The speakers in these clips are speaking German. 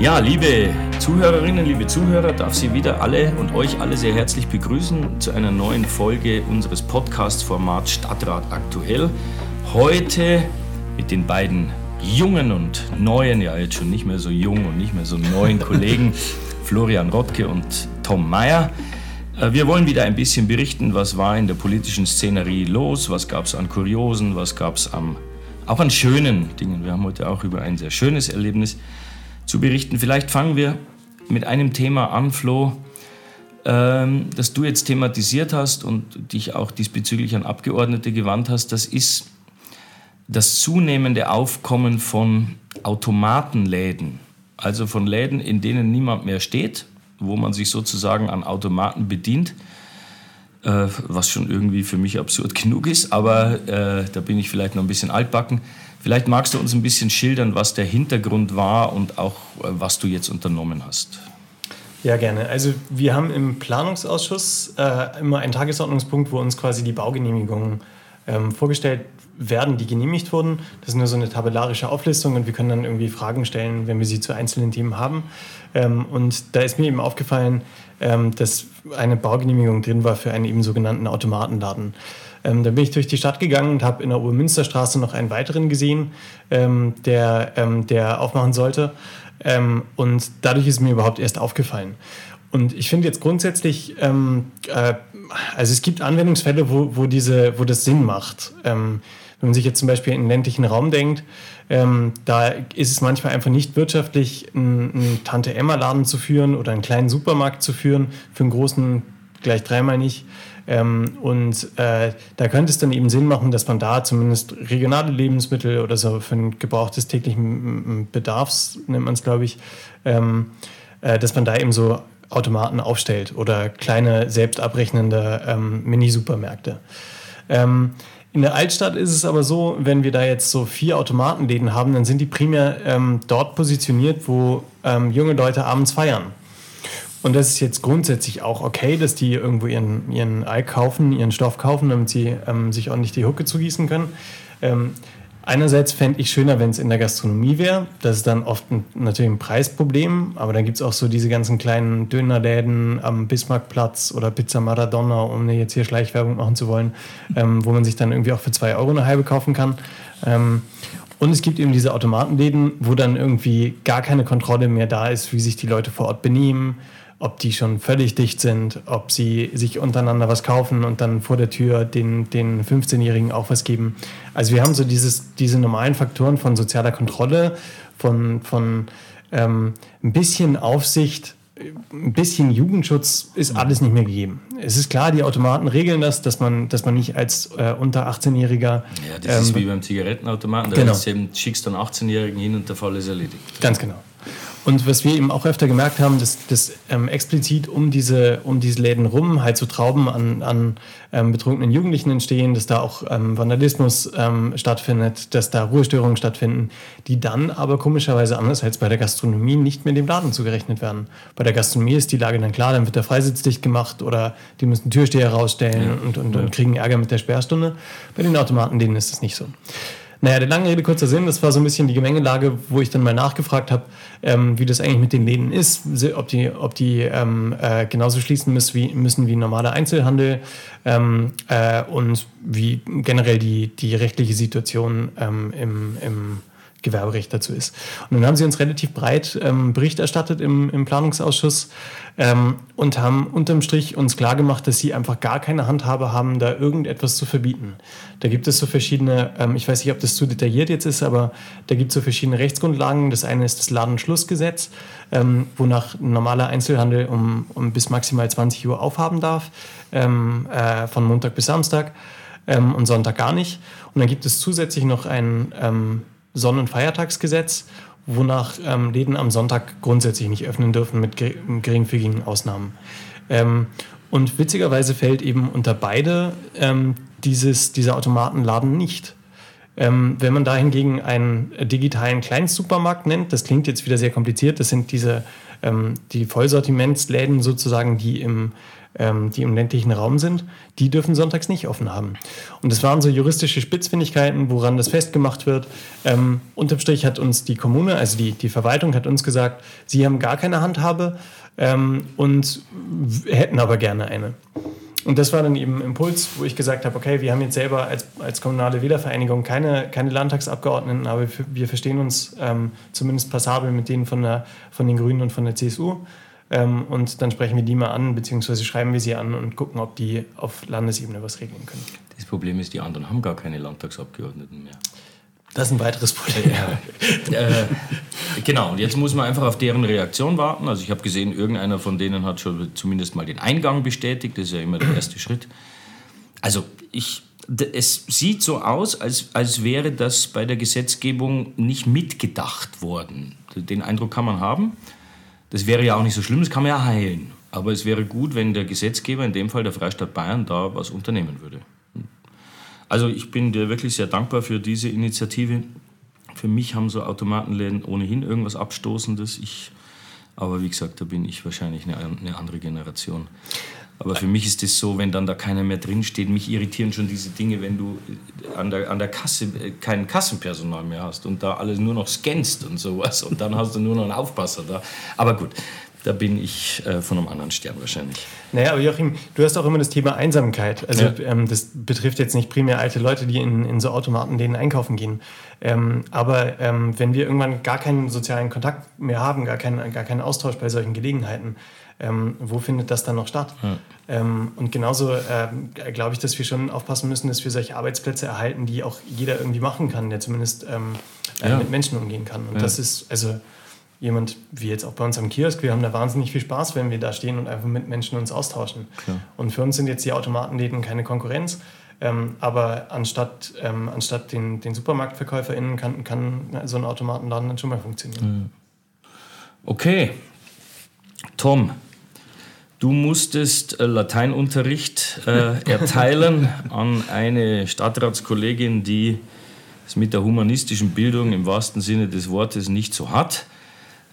Ja, liebe Zuhörerinnen, liebe Zuhörer, darf Sie wieder alle und euch alle sehr herzlich begrüßen zu einer neuen Folge unseres Podcast-Formats Stadtrat aktuell. Heute mit den beiden jungen und neuen, ja jetzt schon nicht mehr so jung und nicht mehr so neuen Kollegen Florian Rottke und Tom Meyer. Äh, wir wollen wieder ein bisschen berichten, was war in der politischen Szenerie los, was gab es an Kuriosen, was gab es auch an schönen Dingen. Wir haben heute auch über ein sehr schönes Erlebnis zu berichten. Vielleicht fangen wir mit einem Thema an, Flo, ähm, das du jetzt thematisiert hast und dich auch diesbezüglich an Abgeordnete gewandt hast. Das ist das zunehmende Aufkommen von Automatenläden, also von Läden, in denen niemand mehr steht, wo man sich sozusagen an Automaten bedient, äh, was schon irgendwie für mich absurd genug ist, aber äh, da bin ich vielleicht noch ein bisschen altbacken. Vielleicht magst du uns ein bisschen schildern, was der Hintergrund war und auch äh, was du jetzt unternommen hast. Ja, gerne. Also wir haben im Planungsausschuss äh, immer einen Tagesordnungspunkt, wo uns quasi die Baugenehmigungen ähm, vorgestellt werden, die genehmigt wurden. Das ist nur so eine tabellarische Auflistung und wir können dann irgendwie Fragen stellen, wenn wir sie zu einzelnen Themen haben. Ähm, und da ist mir eben aufgefallen, ähm, dass eine Baugenehmigung drin war für einen eben sogenannten Automatenladen. Ähm, da bin ich durch die Stadt gegangen und habe in der Urmünsterstraße noch einen weiteren gesehen, ähm, der, ähm, der aufmachen sollte. Ähm, und dadurch ist mir überhaupt erst aufgefallen. Und ich finde jetzt grundsätzlich, ähm, äh, also es gibt Anwendungsfälle, wo, wo, diese, wo das Sinn macht. Ähm, wenn man sich jetzt zum Beispiel in den ländlichen Raum denkt, ähm, da ist es manchmal einfach nicht wirtschaftlich, einen, einen Tante-Emma-Laden zu führen oder einen kleinen Supermarkt zu führen, für einen großen gleich dreimal nicht. Ähm, und äh, da könnte es dann eben Sinn machen, dass man da zumindest regionale Lebensmittel oder so für ein Gebrauch des täglichen Bedarfs, nennt man es, glaube ich, ähm, äh, dass man da eben so Automaten aufstellt oder kleine selbstabrechnende ähm, Mini-Supermärkte. Ähm, in der Altstadt ist es aber so, wenn wir da jetzt so vier Automatenläden haben, dann sind die primär ähm, dort positioniert, wo ähm, junge Leute abends feiern. Und das ist jetzt grundsätzlich auch okay, dass die irgendwo ihren, ihren Ei kaufen, ihren Stoff kaufen, damit sie ähm, sich ordentlich die Hucke zugießen können. Einerseits fände ich schöner, wenn es in der Gastronomie wäre. Das ist dann oft ein, natürlich ein Preisproblem, aber dann gibt es auch so diese ganzen kleinen Dönerläden am Bismarckplatz oder Pizza Maradona, um jetzt hier Schleichwerbung machen zu wollen, ähm, wo man sich dann irgendwie auch für zwei Euro eine halbe kaufen kann. Ähm, und es gibt eben diese Automatenläden, wo dann irgendwie gar keine Kontrolle mehr da ist, wie sich die Leute vor Ort benehmen, ob die schon völlig dicht sind, ob sie sich untereinander was kaufen und dann vor der Tür den, den 15-Jährigen auch was geben. Also wir haben so dieses, diese normalen Faktoren von sozialer Kontrolle, von, von ähm, ein bisschen Aufsicht, ein bisschen Jugendschutz ist alles nicht mehr gegeben. Es ist klar, die Automaten regeln das, dass man, dass man nicht als äh, unter 18-Jähriger. Ja, das ähm, ist wie beim Zigarettenautomaten. Da genau. schickst du einen 18-Jährigen hin und der Fall ist erledigt. Ganz genau. Und was wir eben auch öfter gemerkt haben, dass, dass ähm, explizit um diese, um diese Läden rum halt so Trauben an, an ähm, betrunkenen Jugendlichen entstehen, dass da auch ähm, Vandalismus ähm, stattfindet, dass da Ruhestörungen stattfinden, die dann aber komischerweise anders als bei der Gastronomie nicht mehr dem Laden zugerechnet werden. Bei der Gastronomie ist die Lage dann klar, dann wird der Freisitz dicht gemacht oder die müssen Türsteher rausstellen ja. und, und, und kriegen Ärger mit der Sperrstunde. Bei den Automaten, denen ist das nicht so. Naja, der lange Rede, kurzer Sinn, das war so ein bisschen die Gemengelage, wo ich dann mal nachgefragt habe, ähm, wie das eigentlich mit den Läden ist, ob die, ob die ähm, äh, genauso schließen müssen wie, müssen wie normaler Einzelhandel ähm, äh, und wie generell die, die rechtliche Situation ähm, im, im Gewerberecht dazu ist. Und dann haben sie uns relativ breit ähm, Bericht erstattet im, im Planungsausschuss ähm, und haben unterm Strich uns klargemacht, dass sie einfach gar keine Handhabe haben, da irgendetwas zu verbieten. Da gibt es so verschiedene, ähm, ich weiß nicht, ob das zu detailliert jetzt ist, aber da gibt es so verschiedene Rechtsgrundlagen. Das eine ist das Ladenschlussgesetz, ähm, wonach ein normaler Einzelhandel um, um bis maximal 20 Uhr aufhaben darf, ähm, äh, von Montag bis Samstag ähm, und Sonntag gar nicht. Und dann gibt es zusätzlich noch ein ähm, Sonn- und Feiertagsgesetz, wonach ähm, Läden am Sonntag grundsätzlich nicht öffnen dürfen mit geringfügigen Ausnahmen. Ähm, und witzigerweise fällt eben unter beide ähm, dieses, dieser Automatenladen nicht. Ähm, wenn man da hingegen einen digitalen Kleinstsupermarkt nennt, das klingt jetzt wieder sehr kompliziert, das sind diese ähm, die Vollsortimentsläden sozusagen, die im, ähm, die im ländlichen Raum sind, die dürfen sonntags nicht offen haben. Und das waren so juristische Spitzfindigkeiten, woran das festgemacht wird. Ähm, unterm Strich hat uns die Kommune, also die, die Verwaltung hat uns gesagt, sie haben gar keine Handhabe ähm, und hätten aber gerne eine. Und das war dann eben Impuls, wo ich gesagt habe, okay, wir haben jetzt selber als, als kommunale Wählervereinigung keine, keine Landtagsabgeordneten, aber wir verstehen uns ähm, zumindest passabel mit denen von, der, von den Grünen und von der CSU. Ähm, und dann sprechen wir die mal an, beziehungsweise schreiben wir sie an und gucken, ob die auf Landesebene was regeln können. Das Problem ist, die anderen haben gar keine Landtagsabgeordneten mehr. Das ist ein weiteres Problem. Ja. äh, genau, und jetzt muss man einfach auf deren Reaktion warten. Also ich habe gesehen, irgendeiner von denen hat schon zumindest mal den Eingang bestätigt. Das ist ja immer der erste Schritt. Also ich, es sieht so aus, als, als wäre das bei der Gesetzgebung nicht mitgedacht worden. Den Eindruck kann man haben. Das wäre ja auch nicht so schlimm, das kann man ja heilen. Aber es wäre gut, wenn der Gesetzgeber, in dem Fall der Freistaat Bayern, da was unternehmen würde. Also ich bin dir wirklich sehr dankbar für diese Initiative. Für mich haben so Automatenläden ohnehin irgendwas Abstoßendes. Ich, aber wie gesagt, da bin ich wahrscheinlich eine, eine andere Generation. Aber für mich ist es so, wenn dann da keiner mehr drinsteht, mich irritieren schon diese Dinge, wenn du an der, an der Kasse äh, kein Kassenpersonal mehr hast und da alles nur noch scannst und sowas und dann hast du nur noch einen Aufpasser da. Aber gut, da bin ich äh, von einem anderen Stern wahrscheinlich. Naja, aber Joachim, du hast auch immer das Thema Einsamkeit. Also ja. ähm, das betrifft jetzt nicht primär alte Leute, die in, in so Automaten denen einkaufen gehen. Ähm, aber ähm, wenn wir irgendwann gar keinen sozialen Kontakt mehr haben, gar keinen, gar keinen Austausch bei solchen Gelegenheiten, ähm, wo findet das dann noch statt? Ja. Ähm, und genauso äh, glaube ich, dass wir schon aufpassen müssen, dass wir solche Arbeitsplätze erhalten, die auch jeder irgendwie machen kann, der zumindest ähm, äh, ja. mit Menschen umgehen kann. Und das ist, also jemand wie jetzt auch bei uns am Kiosk, wir haben da wahnsinnig viel Spaß, wenn wir da stehen und einfach mit Menschen uns austauschen. Klar. Und für uns sind jetzt die Automatenläden keine Konkurrenz, ähm, aber anstatt, ähm, anstatt den, den SupermarktverkäuferInnen kann, kann so ein Automatenladen dann schon mal funktionieren. Okay. Tom, du musstest äh, Lateinunterricht äh, erteilen an eine Stadtratskollegin, die es mit der humanistischen Bildung im wahrsten Sinne des Wortes nicht so hat.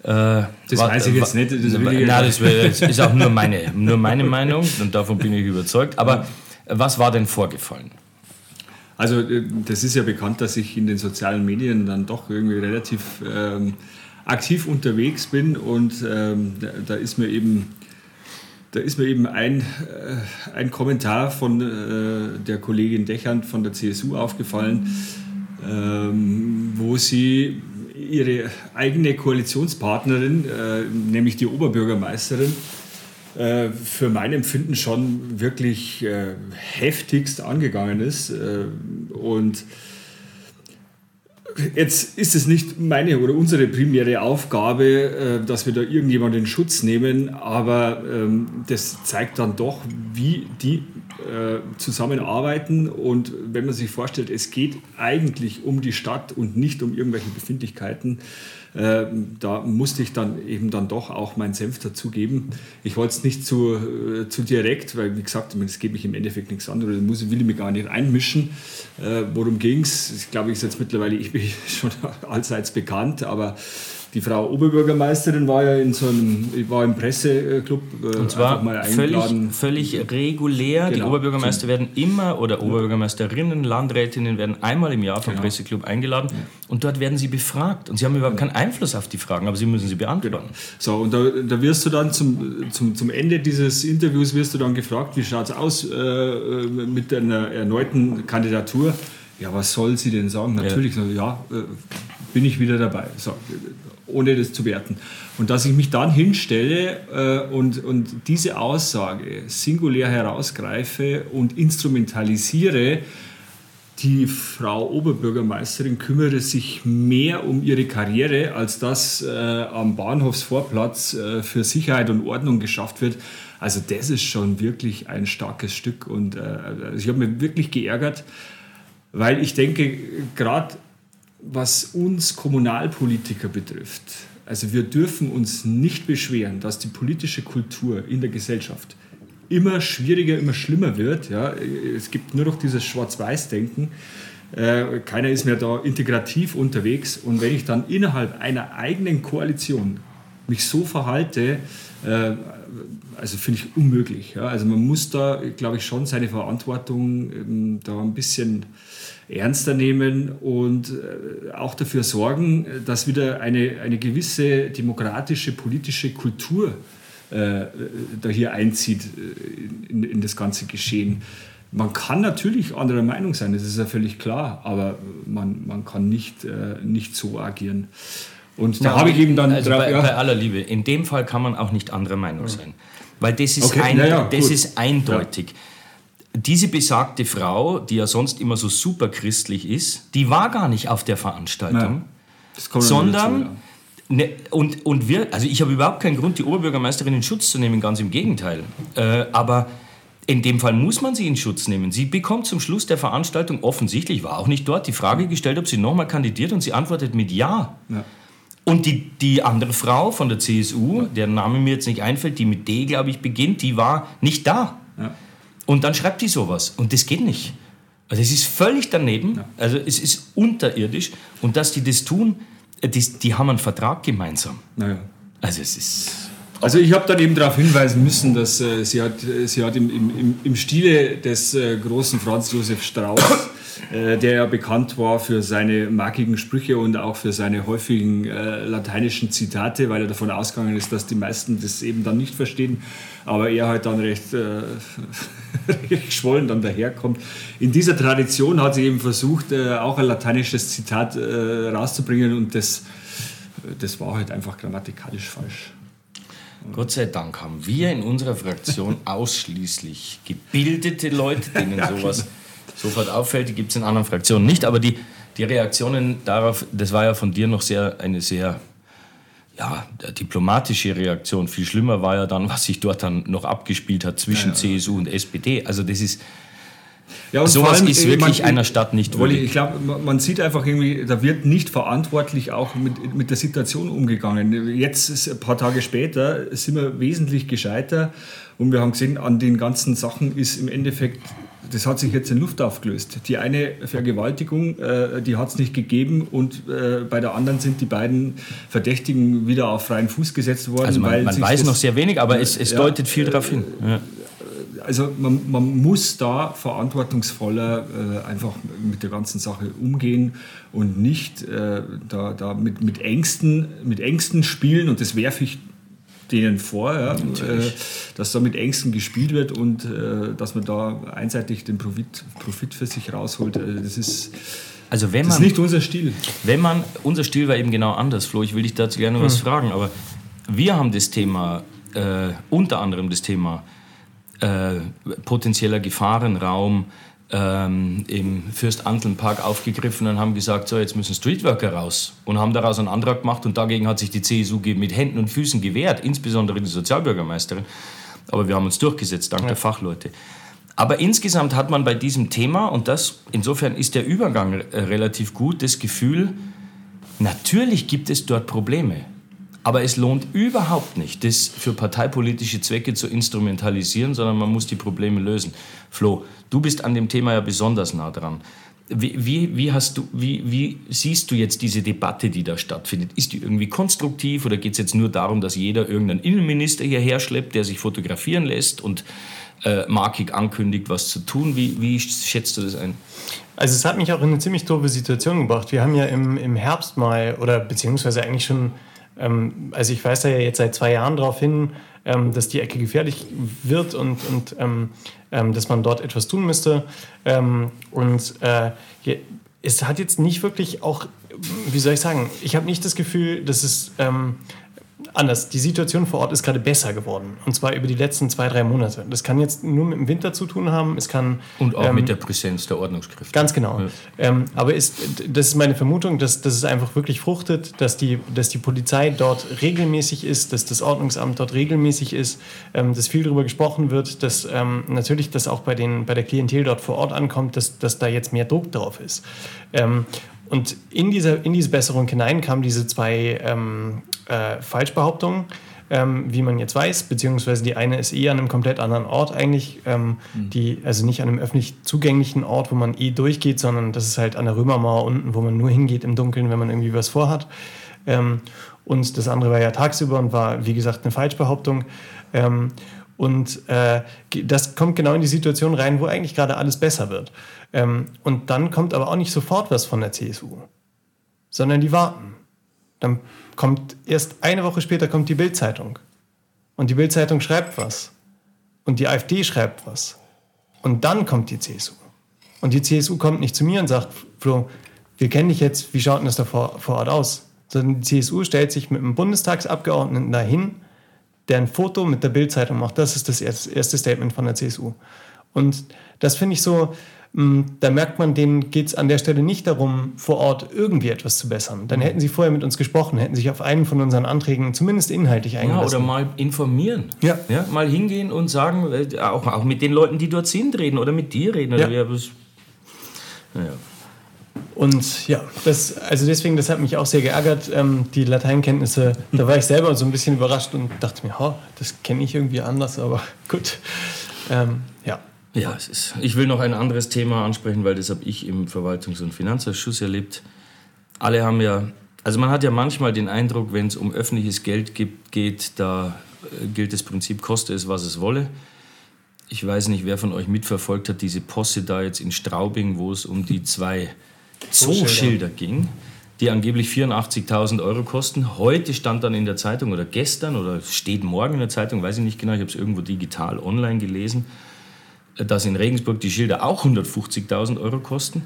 Äh, das war, weiß ich jetzt nicht. Das nein, das ist auch nur meine, nur meine Meinung und davon bin ich überzeugt. Aber was war denn vorgefallen? Also äh, das ist ja bekannt, dass ich in den sozialen Medien dann doch irgendwie relativ ähm, aktiv unterwegs bin und ähm, da, ist mir eben da ist mir eben ein, äh, ein Kommentar von äh, der Kollegin Dechand von der CSU aufgefallen, ähm, wo sie ihre eigene Koalitionspartnerin, äh, nämlich die Oberbürgermeisterin, äh, für mein Empfinden schon wirklich äh, heftigst angegangen ist. Äh, und Jetzt ist es nicht meine oder unsere primäre Aufgabe, äh, dass wir da irgendjemanden in Schutz nehmen, aber ähm, das zeigt dann doch, wie die äh, zusammenarbeiten. Und wenn man sich vorstellt, es geht eigentlich um die Stadt und nicht um irgendwelche Befindlichkeiten, äh, da musste ich dann eben dann doch auch meinen Senf dazugeben. Ich wollte es nicht zu, äh, zu direkt, weil wie gesagt, es geht mich im Endeffekt nichts anderes, da muss, will ich mich gar nicht einmischen. Worum ging es? Ich glaube, ich ist jetzt mittlerweile ich bin schon allseits bekannt, aber die Frau Oberbürgermeisterin war ja in so einem, war im Presseclub äh, und zwar mal völlig, völlig regulär. Genau. Die Oberbürgermeister werden immer oder Oberbürgermeisterinnen, Landrätinnen werden einmal im Jahr vom genau. Presseclub eingeladen ja. und dort werden sie befragt und sie haben überhaupt keinen Einfluss auf die Fragen, aber sie müssen sie beantworten. Genau. So und da, da, wirst du dann zum, zum, zum Ende dieses Interviews wirst du dann gefragt, wie schaut es aus äh, mit einer erneuten Kandidatur? Ja, was soll sie denn sagen? Natürlich, ja, ja äh, bin ich wieder dabei. So, ohne das zu werten. Und dass ich mich dann hinstelle äh, und, und diese Aussage singulär herausgreife und instrumentalisiere, die Frau Oberbürgermeisterin kümmere sich mehr um ihre Karriere, als dass äh, am Bahnhofsvorplatz äh, für Sicherheit und Ordnung geschafft wird. Also das ist schon wirklich ein starkes Stück und äh, also ich habe mich wirklich geärgert, weil ich denke, gerade was uns Kommunalpolitiker betrifft, also wir dürfen uns nicht beschweren, dass die politische Kultur in der Gesellschaft immer schwieriger, immer schlimmer wird. Ja. Es gibt nur noch dieses Schwarz-Weiß-Denken. Äh, keiner ist mehr da integrativ unterwegs. Und wenn ich dann innerhalb einer eigenen Koalition mich so verhalte, äh, also finde ich unmöglich. Ja? Also man muss da, glaube ich, schon seine Verantwortung ähm, da ein bisschen ernster nehmen und äh, auch dafür sorgen, dass wieder eine, eine gewisse demokratische politische Kultur äh, da hier einzieht äh, in, in das ganze Geschehen. Man kann natürlich anderer Meinung sein, das ist ja völlig klar, aber man, man kann nicht, äh, nicht so agieren. Und da habe ich eben dann. Also drauf, bei, ja. bei, aller Liebe, in dem Fall kann man auch nicht anderer Meinung sein. Weil das ist, okay. ein, ja, das ist eindeutig. Diese besagte Frau, die ja sonst immer so super christlich ist, die war gar nicht auf der Veranstaltung, sondern. Dazu, Ne, und, und wir, also ich habe überhaupt keinen Grund, die Oberbürgermeisterin in Schutz zu nehmen, ganz im Gegenteil. Äh, aber in dem Fall muss man sie in Schutz nehmen. Sie bekommt zum Schluss der Veranstaltung offensichtlich, war auch nicht dort, die Frage gestellt, ob sie nochmal kandidiert und sie antwortet mit Ja. ja. Und die, die andere Frau von der CSU, deren Name mir jetzt nicht einfällt, die mit D, glaube ich, beginnt, die war nicht da. Ja. Und dann schreibt die sowas. Und das geht nicht. Also es ist völlig daneben. Ja. Also es ist unterirdisch. Und dass die das tun, die, die haben einen Vertrag gemeinsam. Naja. Also es ist... Also ich habe dann eben darauf hinweisen müssen, dass äh, sie hat, sie hat im, im, im Stile des äh, großen Franz Josef Strauß äh, der ja bekannt war für seine markigen Sprüche und auch für seine häufigen äh, lateinischen Zitate, weil er davon ausgegangen ist, dass die meisten das eben dann nicht verstehen, aber er halt dann recht, äh, recht geschwollen dann daherkommt. In dieser Tradition hat sie eben versucht, äh, auch ein lateinisches Zitat äh, rauszubringen und das, das war halt einfach grammatikalisch falsch. Gott sei Dank haben wir in unserer Fraktion ausschließlich gebildete Leute, denen sowas sofort auffällt. Die gibt es in anderen Fraktionen nicht. Aber die, die Reaktionen darauf, das war ja von dir noch sehr eine sehr ja, diplomatische Reaktion. Viel schlimmer war ja dann, was sich dort dann noch abgespielt hat zwischen ja, ja. CSU und SPD. Also das ist ja, und Sowas allem, ist wirklich man, einer Stadt nicht würdig. Ich glaube, man sieht einfach irgendwie, da wird nicht verantwortlich auch mit, mit der Situation umgegangen. Jetzt, ein paar Tage später, sind wir wesentlich gescheiter und wir haben gesehen, an den ganzen Sachen ist im Endeffekt das hat sich jetzt in Luft aufgelöst. Die eine Vergewaltigung, äh, die hat es nicht gegeben und äh, bei der anderen sind die beiden Verdächtigen wieder auf freien Fuß gesetzt worden. Also man, man weiß noch sehr wenig, aber es, es ja, deutet viel darauf hin. Ja. Also man, man, muss da verantwortungsvoller äh, einfach mit der ganzen Sache umgehen und nicht äh, da, da mit, mit, Ängsten, mit Ängsten spielen und das werfe ich denen vor, ja, äh, dass da mit Ängsten gespielt wird und äh, dass man da einseitig den Profit, Profit für sich rausholt. Äh, das ist, also wenn das man, ist nicht unser Stil. Wenn man, unser Stil war eben genau anders, Flo. Ich will dich dazu gerne hm. was fragen, aber wir haben das Thema, äh, unter anderem das Thema äh, potenzieller Gefahrenraum, ähm, im Fürst-Antlen-Park aufgegriffen und haben gesagt, so jetzt müssen Streetworker raus und haben daraus einen Antrag gemacht und dagegen hat sich die CSU mit Händen und Füßen gewehrt, insbesondere die Sozialbürgermeisterin. Aber wir haben uns durchgesetzt, dank ja. der Fachleute. Aber insgesamt hat man bei diesem Thema, und das insofern ist der Übergang äh, relativ gut, das Gefühl, natürlich gibt es dort Probleme. Aber es lohnt überhaupt nicht, das für parteipolitische Zwecke zu instrumentalisieren, sondern man muss die Probleme lösen. Flo, du bist an dem Thema ja besonders nah dran. Wie, wie, wie, hast du, wie, wie siehst du jetzt diese Debatte, die da stattfindet? Ist die irgendwie konstruktiv oder geht es jetzt nur darum, dass jeder irgendeinen Innenminister hierher schleppt, der sich fotografieren lässt und äh, markig ankündigt, was zu tun? Wie, wie schätzt du das ein? Also es hat mich auch in eine ziemlich doofe Situation gebracht. Wir haben ja im, im Herbst mal, oder beziehungsweise eigentlich schon ähm, also ich weise ja jetzt seit zwei Jahren darauf hin, ähm, dass die Ecke gefährlich wird und, und ähm, ähm dass man dort etwas tun müsste. Ähm, und äh, es hat jetzt nicht wirklich auch, wie soll ich sagen, ich habe nicht das Gefühl, dass es anders. Die Situation vor Ort ist gerade besser geworden. Und zwar über die letzten zwei, drei Monate. Das kann jetzt nur mit dem Winter zu tun haben. Es kann, Und auch ähm, mit der Präsenz der Ordnungskräfte. Ganz genau. Ja. Ähm, aber ist, das ist meine Vermutung, dass, dass es einfach wirklich fruchtet, dass die, dass die Polizei dort regelmäßig ist, dass das Ordnungsamt dort regelmäßig ist, ähm, dass viel darüber gesprochen wird, dass ähm, natürlich das auch bei, den, bei der Klientel dort vor Ort ankommt, dass, dass da jetzt mehr Druck drauf ist. Ähm, und in diese, in diese Besserung hinein kamen diese zwei ähm, äh, Falschbehauptungen. ähm, wie man jetzt weiß, beziehungsweise die eine ist eh an einem komplett anderen Ort eigentlich, ähm, mhm. die, also nicht an einem öffentlich zugänglichen Ort, wo man eh durchgeht, sondern das ist halt an der Römermauer unten, wo man nur hingeht im Dunkeln, wenn man irgendwie was vorhat. Ähm, und das andere war ja tagsüber und war, wie gesagt, eine Falschbehauptung. Ähm, und äh, das kommt genau in die Situation rein, wo eigentlich gerade alles besser wird. Ähm, und dann kommt aber auch nicht sofort was von der CSU, sondern die warten. Dann kommt erst eine Woche später kommt die Bildzeitung und die Bildzeitung schreibt was und die AfD schreibt was und dann kommt die CSU und die CSU kommt nicht zu mir und sagt Flo, wir kennen dich jetzt, wie schaut denn das da vor, vor Ort aus? Sondern die CSU stellt sich mit einem Bundestagsabgeordneten dahin, der ein Foto mit der Bildzeitung macht. Das ist das erste Statement von der CSU. Und das finde ich so, da merkt man, denen geht es an der Stelle nicht darum, vor Ort irgendwie etwas zu bessern. Dann hätten sie vorher mit uns gesprochen, hätten sich auf einen von unseren Anträgen zumindest inhaltlich eingelassen. Ja, oder mal informieren. Ja. ja. Mal hingehen und sagen, äh, auch, auch mit den Leuten, die dort sind, reden oder mit dir reden. Oder ja. Wie, naja. Und ja, das, also deswegen, das hat mich auch sehr geärgert, ähm, die Lateinkenntnisse. Da war ich selber so ein bisschen überrascht und dachte mir, oh, das kenne ich irgendwie anders, aber gut. Ähm, ja. Ja, es ist. Ich will noch ein anderes Thema ansprechen, weil das habe ich im Verwaltungs- und Finanzausschuss erlebt. Alle haben ja, also man hat ja manchmal den Eindruck, wenn es um öffentliches Geld gibt, geht, da äh, gilt das Prinzip, koste es, was es wolle. Ich weiß nicht, wer von euch mitverfolgt hat, diese Posse da jetzt in Straubing, wo es um die zwei Zooschilder ging, die angeblich 84.000 Euro kosten. Heute stand dann in der Zeitung oder gestern oder steht morgen in der Zeitung, weiß ich nicht genau, ich habe es irgendwo digital online gelesen dass in Regensburg die Schilder auch 150.000 Euro kosten.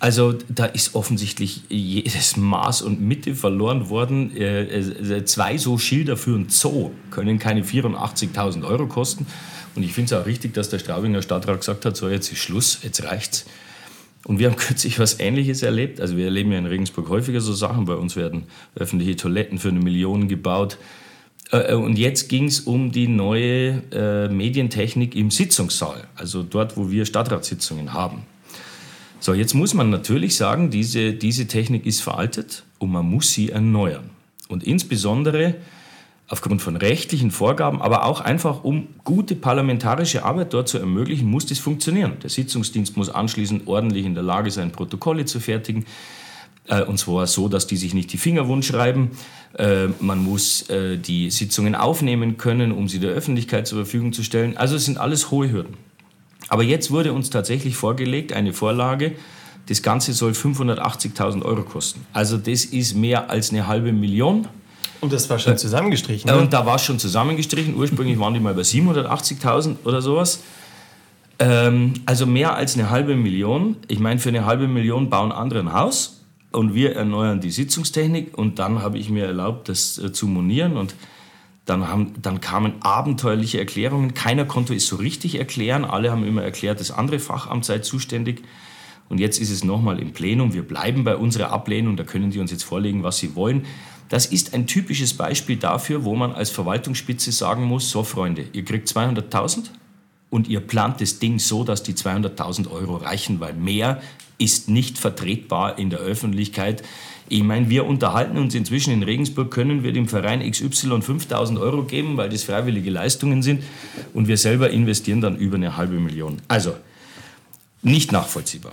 Also da ist offensichtlich jedes Maß und Mitte verloren worden. Äh, äh, zwei so Schilder für ein Zoo können keine 84.000 Euro kosten. Und ich finde es auch richtig, dass der Straubinger Stadtrat gesagt hat, so jetzt ist Schluss, jetzt reicht's. Und wir haben kürzlich was Ähnliches erlebt. Also wir erleben ja in Regensburg häufiger so Sachen. Bei uns werden öffentliche Toiletten für eine Million gebaut. Äh, äh, und jetzt ging es um die neue äh, Medientechnik im Sitzungssaal, also dort, wo wir Stadtratssitzungen haben. So, jetzt muss man natürlich sagen, diese, diese Technik ist veraltet und man muss sie erneuern. Und insbesondere aufgrund von rechtlichen Vorgaben, aber auch einfach um gute parlamentarische Arbeit dort zu ermöglichen, muss das funktionieren. Der Sitzungsdienst muss anschließend ordentlich in der Lage sein, Protokolle zu fertigen. Äh, und zwar so, dass die sich nicht die Finger wund schreiben. Äh, man muss äh, die Sitzungen aufnehmen können, um sie der Öffentlichkeit zur Verfügung zu stellen. Also es sind alles hohe Hürden. Aber jetzt wurde uns tatsächlich vorgelegt eine Vorlage, das Ganze soll 580.000 Euro kosten. Also das ist mehr als eine halbe Million. Und das war schon zusammengestrichen. Ne? Und da war es schon zusammengestrichen. Ursprünglich waren die mal bei 780.000 oder sowas. Ähm, also mehr als eine halbe Million. Ich meine, für eine halbe Million bauen andere ein Haus und wir erneuern die Sitzungstechnik und dann habe ich mir erlaubt, das äh, zu monieren und dann, haben, dann kamen abenteuerliche Erklärungen. Keiner konnte es so richtig erklären. Alle haben immer erklärt, das andere Fachamt sei zuständig. Und jetzt ist es nochmal im Plenum. Wir bleiben bei unserer Ablehnung. Da können die uns jetzt vorlegen, was sie wollen. Das ist ein typisches Beispiel dafür, wo man als Verwaltungsspitze sagen muss, so Freunde, ihr kriegt 200.000 und ihr plant das Ding so, dass die 200.000 Euro reichen, weil mehr ist nicht vertretbar in der Öffentlichkeit. Ich meine, wir unterhalten uns inzwischen in Regensburg, können wir dem Verein XY 5000 Euro geben, weil das freiwillige Leistungen sind und wir selber investieren dann über eine halbe Million. Also, nicht nachvollziehbar.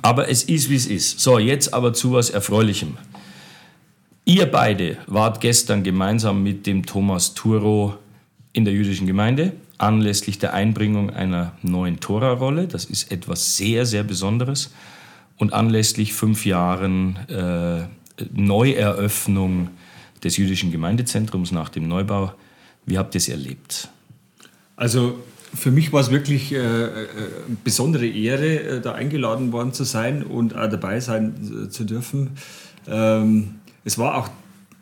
Aber es ist, wie es ist. So, jetzt aber zu was Erfreulichem. Ihr beide wart gestern gemeinsam mit dem Thomas Turo in der jüdischen Gemeinde anlässlich der Einbringung einer neuen Tora-Rolle. Das ist etwas sehr, sehr Besonderes. Und anlässlich fünf Jahren äh, Neueröffnung des jüdischen Gemeindezentrums nach dem Neubau. Wie habt ihr es erlebt? Also für mich war es wirklich äh, äh, besondere Ehre, äh, da eingeladen worden zu sein und auch dabei sein äh, zu dürfen. Ähm, es war auch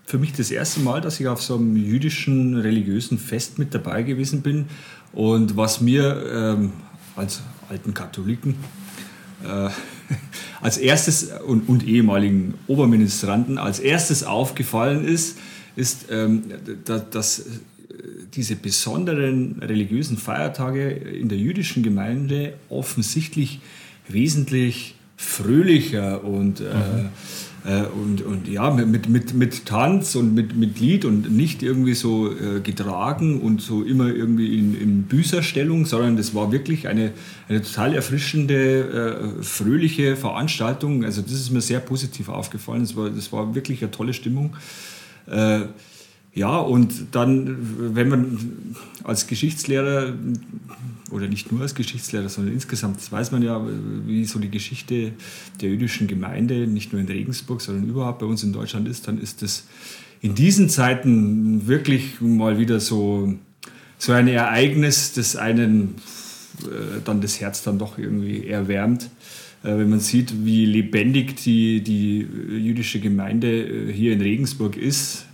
für mich das erste Mal, dass ich auf so einem jüdischen religiösen Fest mit dabei gewesen bin. Und was mir ähm, als alten Katholiken äh, als erstes und, und, ehemaligen Oberministranten als erstes aufgefallen ist, ist, ähm, dass, dass diese besonderen religiösen Feiertage in der jüdischen Gemeinde offensichtlich wesentlich fröhlicher und, äh, mhm. Äh, und, und ja, mit, mit, mit Tanz und mit, mit Lied und nicht irgendwie so äh, getragen und so immer irgendwie in, in Büßerstellung, sondern das war wirklich eine, eine total erfrischende, äh, fröhliche Veranstaltung. Also das ist mir sehr positiv aufgefallen. Das war, das war wirklich eine tolle Stimmung. Äh, ja, und dann, wenn man als Geschichtslehrer oder nicht nur als Geschichtslehrer, sondern insgesamt weiß man ja, wie so die Geschichte der jüdischen Gemeinde, nicht nur in Regensburg, sondern überhaupt bei uns in Deutschland ist, dann ist das in diesen Zeiten wirklich mal wieder so, so ein Ereignis, das einen äh, dann das Herz dann doch irgendwie erwärmt äh, wenn man sieht, wie lebendig die, die jüdische Gemeinde äh, hier in Regensburg ist.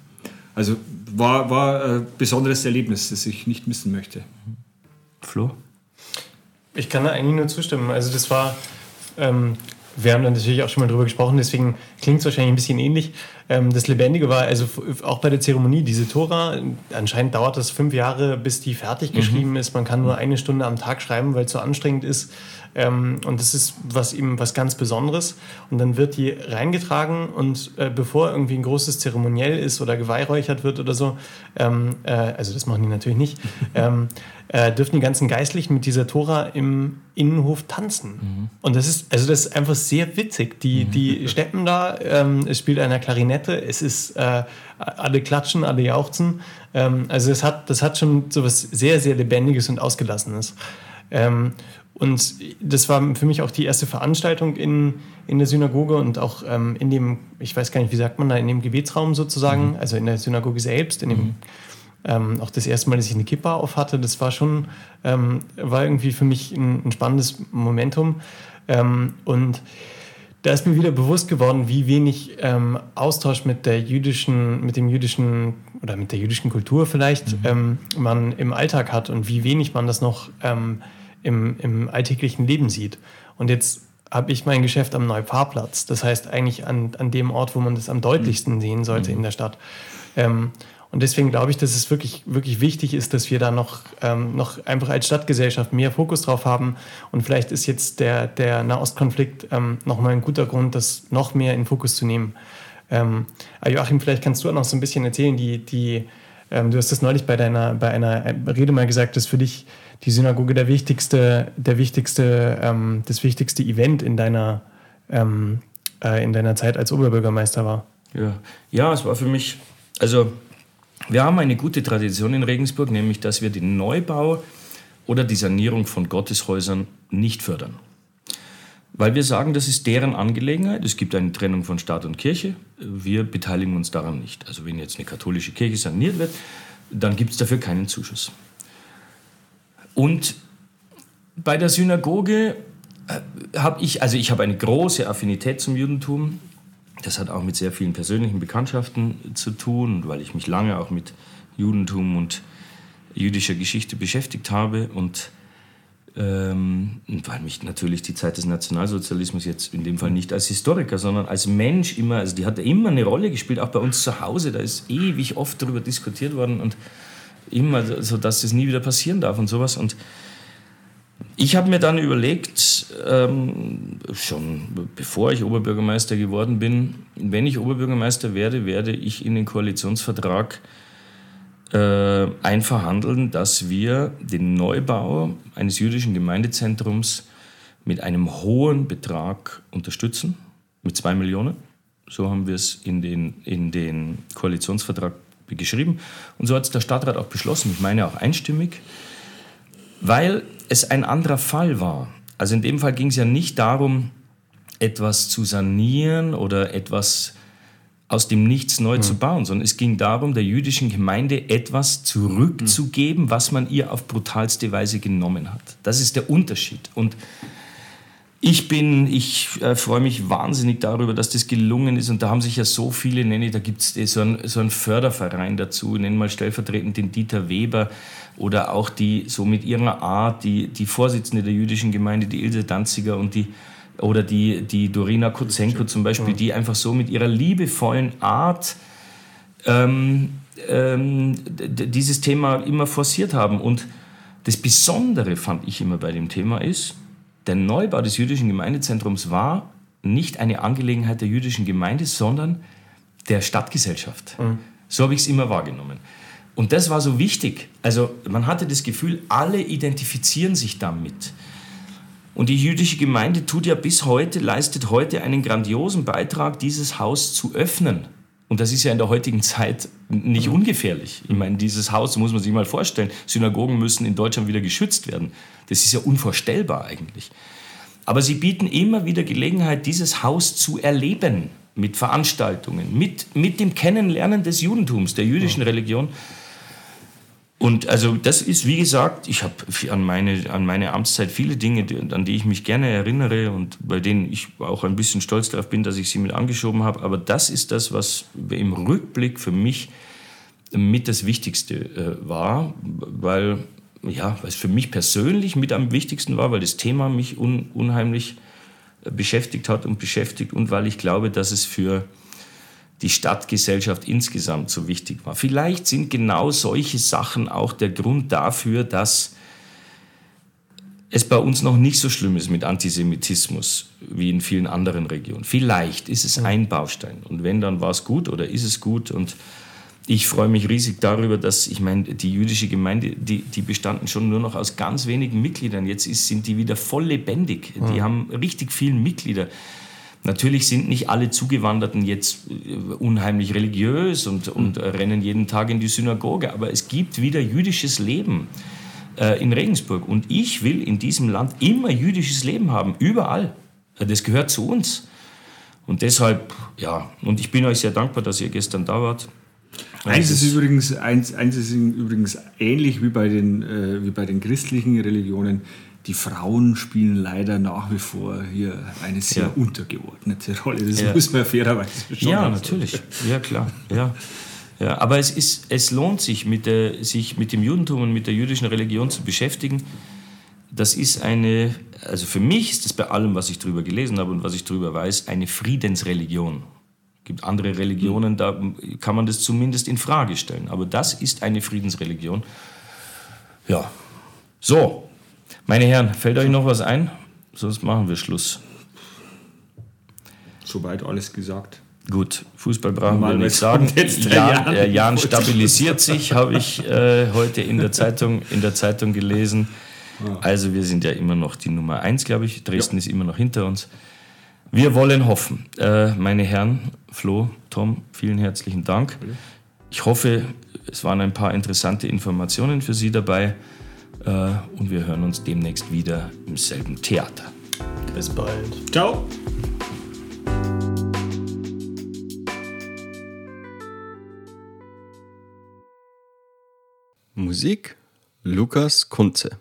Also war, war ein besonderes Erlebnis, das ich nicht missen möchte. Flo? Ich kann da eigentlich nur zustimmen. Also das war, ähm, wir haben da natürlich auch schon mal drüber gesprochen, deswegen klingt es wahrscheinlich ein bisschen ähnlich. Ähm, das Lebendige war, also auch bei der Zeremonie, diese Tora, anscheinend dauert das fünf Jahre, bis die fertig mhm. geschrieben mhm. ist. Man kann nur eine Stunde am Tag schreiben, weil es so anstrengend ist. Ähm, und das ist was eben was ganz Besonderes. Und dann wird die reingetragen und äh, bevor irgendwie ein großes Zeremoniell ist oder geweihräuchert wird oder so, ähm, äh, also das machen die natürlich nicht, ähm, äh, dürfen die ganzen Geistlichen mit dieser Tora im Innenhof tanzen. Mhm. Und das ist, also das ist einfach sehr witzig. Die, mhm. die steppen da, ähm, es spielt einer Klarinette, es ist, äh, alle klatschen, alle jauchzen. Ähm, also das hat, das hat schon so was sehr, sehr Lebendiges und Ausgelassenes. Ähm, und das war für mich auch die erste Veranstaltung in, in der Synagoge und auch ähm, in dem, ich weiß gar nicht, wie sagt man da, in dem Gebetsraum sozusagen, mhm. also in der Synagoge selbst, in dem, mhm. ähm, auch das erste Mal, dass ich eine Kippa auf hatte, das war schon, ähm, war irgendwie für mich ein, ein spannendes Momentum. Ähm, und da ist mir wieder bewusst geworden, wie wenig ähm, Austausch mit der jüdischen, mit dem jüdischen oder mit der jüdischen Kultur vielleicht mhm. ähm, man im Alltag hat und wie wenig man das noch ähm, im, im alltäglichen Leben sieht. Und jetzt habe ich mein Geschäft am Neupfarrplatz. Das heißt eigentlich an, an dem Ort, wo man das am deutlichsten sehen sollte mhm. in der Stadt. Und deswegen glaube ich, dass es wirklich, wirklich wichtig ist, dass wir da noch, ähm, noch einfach als Stadtgesellschaft mehr Fokus drauf haben. Und vielleicht ist jetzt der, der Nahostkonflikt ähm, nochmal ein guter Grund, das noch mehr in Fokus zu nehmen. Ähm, Joachim, vielleicht kannst du auch noch so ein bisschen erzählen, die, die, ähm, du hast das neulich bei, deiner, bei einer Rede mal gesagt, dass für dich die Synagoge der wichtigste, der wichtigste, ähm, das wichtigste Event in deiner, ähm, äh, in deiner Zeit als Oberbürgermeister war. Ja. ja, es war für mich, also wir haben eine gute Tradition in Regensburg, nämlich dass wir den Neubau oder die Sanierung von Gotteshäusern nicht fördern. Weil wir sagen, das ist deren Angelegenheit. Es gibt eine Trennung von Staat und Kirche. Wir beteiligen uns daran nicht. Also wenn jetzt eine katholische Kirche saniert wird, dann gibt es dafür keinen Zuschuss. Und bei der Synagoge äh, habe ich, also ich habe eine große Affinität zum Judentum. Das hat auch mit sehr vielen persönlichen Bekanntschaften zu tun, weil ich mich lange auch mit Judentum und jüdischer Geschichte beschäftigt habe und ähm, weil mich natürlich die Zeit des Nationalsozialismus jetzt in dem Fall nicht als Historiker, sondern als Mensch immer, also die hat immer eine Rolle gespielt, auch bei uns zu Hause, da ist ewig oft darüber diskutiert worden und immer so, dass das nie wieder passieren darf und sowas. Und ich habe mir dann überlegt, ähm, schon bevor ich Oberbürgermeister geworden bin, wenn ich Oberbürgermeister werde, werde ich in den Koalitionsvertrag äh, einverhandeln, dass wir den Neubau eines jüdischen Gemeindezentrums mit einem hohen Betrag unterstützen, mit zwei Millionen. So haben wir es in den, in den Koalitionsvertrag geschrieben. Und so hat es der Stadtrat auch beschlossen, ich meine auch einstimmig, weil es ein anderer Fall war. Also in dem Fall ging es ja nicht darum, etwas zu sanieren oder etwas aus dem Nichts neu mhm. zu bauen, sondern es ging darum, der jüdischen Gemeinde etwas zurückzugeben, was man ihr auf brutalste Weise genommen hat. Das ist der Unterschied. Und ich bin, ich äh, freue mich wahnsinnig darüber, dass das gelungen ist. Und da haben sich ja so viele, nenne ich, da gibt es so, ein, so einen Förderverein dazu, nennen mal stellvertretend den Dieter Weber oder auch die, so mit ihrer Art, die, die Vorsitzende der jüdischen Gemeinde, die Ilse Danziger und die, oder die, die Dorina Kutsenko zum Beispiel, die einfach so mit ihrer liebevollen Art ähm, ähm, dieses Thema immer forciert haben. Und das Besondere fand ich immer bei dem Thema ist, der Neubau des jüdischen Gemeindezentrums war nicht eine Angelegenheit der jüdischen Gemeinde, sondern der Stadtgesellschaft. Mhm. So habe ich es immer wahrgenommen. Und das war so wichtig. Also man hatte das Gefühl, alle identifizieren sich damit. Und die jüdische Gemeinde tut ja bis heute, leistet heute einen grandiosen Beitrag, dieses Haus zu öffnen. Und das ist ja in der heutigen Zeit nicht ungefährlich. Ich meine, dieses Haus muss man sich mal vorstellen. Synagogen müssen in Deutschland wieder geschützt werden. Das ist ja unvorstellbar eigentlich. Aber sie bieten immer wieder Gelegenheit, dieses Haus zu erleben mit Veranstaltungen, mit, mit dem Kennenlernen des Judentums, der jüdischen Religion. Und also das ist, wie gesagt, ich habe an meine, an meine Amtszeit viele Dinge, an die ich mich gerne erinnere und bei denen ich auch ein bisschen stolz darauf bin, dass ich sie mit angeschoben habe. Aber das ist das, was im Rückblick für mich mit das Wichtigste äh, war, weil, ja, es für mich persönlich mit am wichtigsten war, weil das Thema mich un, unheimlich äh, beschäftigt hat und beschäftigt und weil ich glaube, dass es für die Stadtgesellschaft insgesamt so wichtig war. Vielleicht sind genau solche Sachen auch der Grund dafür, dass es bei uns noch nicht so schlimm ist mit Antisemitismus wie in vielen anderen Regionen. Vielleicht ist es ein Baustein. Und wenn, dann war es gut oder ist es gut. Und ich freue mich riesig darüber, dass, ich meine, die jüdische Gemeinde, die, die bestanden schon nur noch aus ganz wenigen Mitgliedern. Jetzt ist, sind die wieder voll lebendig. Die haben richtig viele Mitglieder. Natürlich sind nicht alle Zugewanderten jetzt äh, unheimlich religiös und, und rennen jeden Tag in die Synagoge, aber es gibt wieder jüdisches Leben äh, in Regensburg. Und ich will in diesem Land immer jüdisches Leben haben, überall. Das gehört zu uns. Und deshalb, ja, und ich bin euch sehr dankbar, dass ihr gestern da wart. Eins ist, übrigens, eins, eins ist übrigens ähnlich wie bei, den, äh, wie bei den christlichen Religionen die Frauen spielen leider nach wie vor hier eine sehr ja. untergeordnete Rolle. Das ja. muss man fairerweise schon Ja, natürlich. Ja, klar. Ja. Ja, aber es, ist, es lohnt sich mit, der, sich mit dem Judentum und mit der jüdischen Religion zu beschäftigen. Das ist eine, also für mich ist das bei allem, was ich darüber gelesen habe und was ich darüber weiß, eine Friedensreligion. Es gibt andere Religionen, da kann man das zumindest in Frage stellen. Aber das ist eine Friedensreligion. Ja. So, meine Herren, fällt euch noch was ein? Sonst machen wir Schluss. Soweit alles gesagt. Gut, Fußball brauchen wir nicht sagen. Jan, Jan, Jan stabilisiert sich, habe ich äh, heute in der, Zeitung, in der Zeitung gelesen. Also wir sind ja immer noch die Nummer eins, glaube ich. Dresden ja. ist immer noch hinter uns. Wir wollen hoffen. Äh, meine Herren, Flo, Tom, vielen herzlichen Dank. Ich hoffe, es waren ein paar interessante Informationen für Sie dabei. Äh, und wir hören uns demnächst wieder im selben Theater. Bis bald. Ciao. Musik Lukas Kunze.